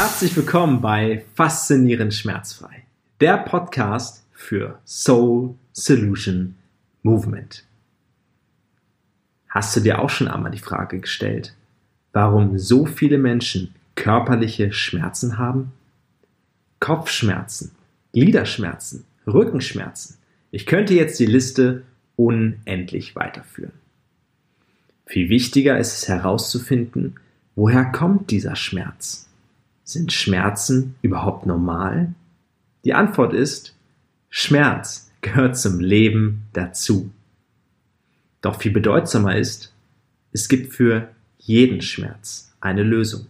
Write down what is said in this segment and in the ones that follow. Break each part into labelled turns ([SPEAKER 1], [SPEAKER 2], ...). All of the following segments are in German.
[SPEAKER 1] Herzlich willkommen bei Faszinierend Schmerzfrei, der Podcast für Soul Solution Movement. Hast du dir auch schon einmal die Frage gestellt, warum so viele Menschen körperliche Schmerzen haben? Kopfschmerzen, Gliederschmerzen, Rückenschmerzen. Ich könnte jetzt die Liste unendlich weiterführen. Viel wichtiger ist es herauszufinden, woher kommt dieser Schmerz? Sind Schmerzen überhaupt normal? Die Antwort ist, Schmerz gehört zum Leben dazu. Doch viel bedeutsamer ist, es gibt für jeden Schmerz eine Lösung.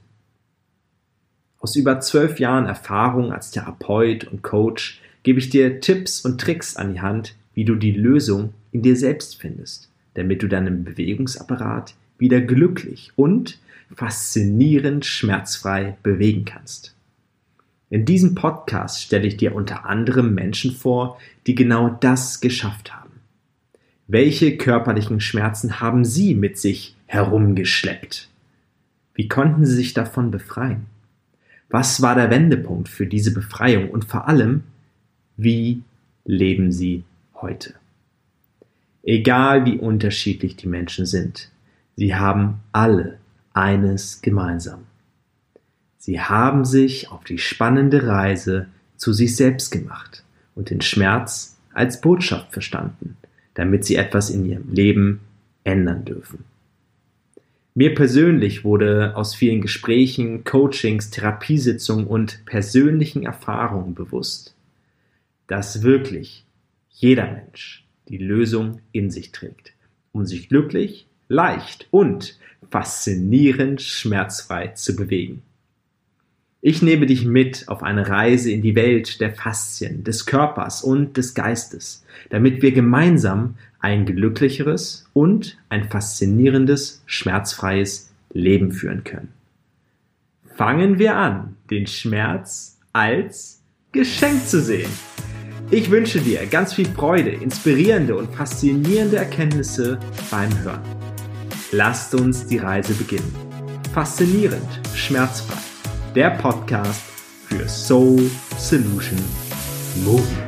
[SPEAKER 1] Aus über zwölf Jahren Erfahrung als Therapeut und Coach gebe ich dir Tipps und Tricks an die Hand, wie du die Lösung in dir selbst findest, damit du deinen Bewegungsapparat wieder glücklich und faszinierend schmerzfrei bewegen kannst. In diesem Podcast stelle ich dir unter anderem Menschen vor, die genau das geschafft haben. Welche körperlichen Schmerzen haben sie mit sich herumgeschleppt? Wie konnten sie sich davon befreien? Was war der Wendepunkt für diese Befreiung und vor allem, wie leben sie heute? Egal wie unterschiedlich die Menschen sind, sie haben alle eines gemeinsam. Sie haben sich auf die spannende Reise zu sich selbst gemacht und den Schmerz als Botschaft verstanden, damit sie etwas in ihrem Leben ändern dürfen. Mir persönlich wurde aus vielen Gesprächen, Coachings, Therapiesitzungen und persönlichen Erfahrungen bewusst, dass wirklich jeder Mensch die Lösung in sich trägt, um sich glücklich, leicht und faszinierend schmerzfrei zu bewegen. Ich nehme dich mit auf eine Reise in die Welt der Faszien, des Körpers und des Geistes, damit wir gemeinsam ein glücklicheres und ein faszinierendes, schmerzfreies Leben führen können. Fangen wir an, den Schmerz als Geschenk zu sehen. Ich wünsche dir ganz viel Freude, inspirierende und faszinierende Erkenntnisse beim Hören. Lasst uns die Reise beginnen. Faszinierend, schmerzfrei. Der Podcast für Soul Solution Movement.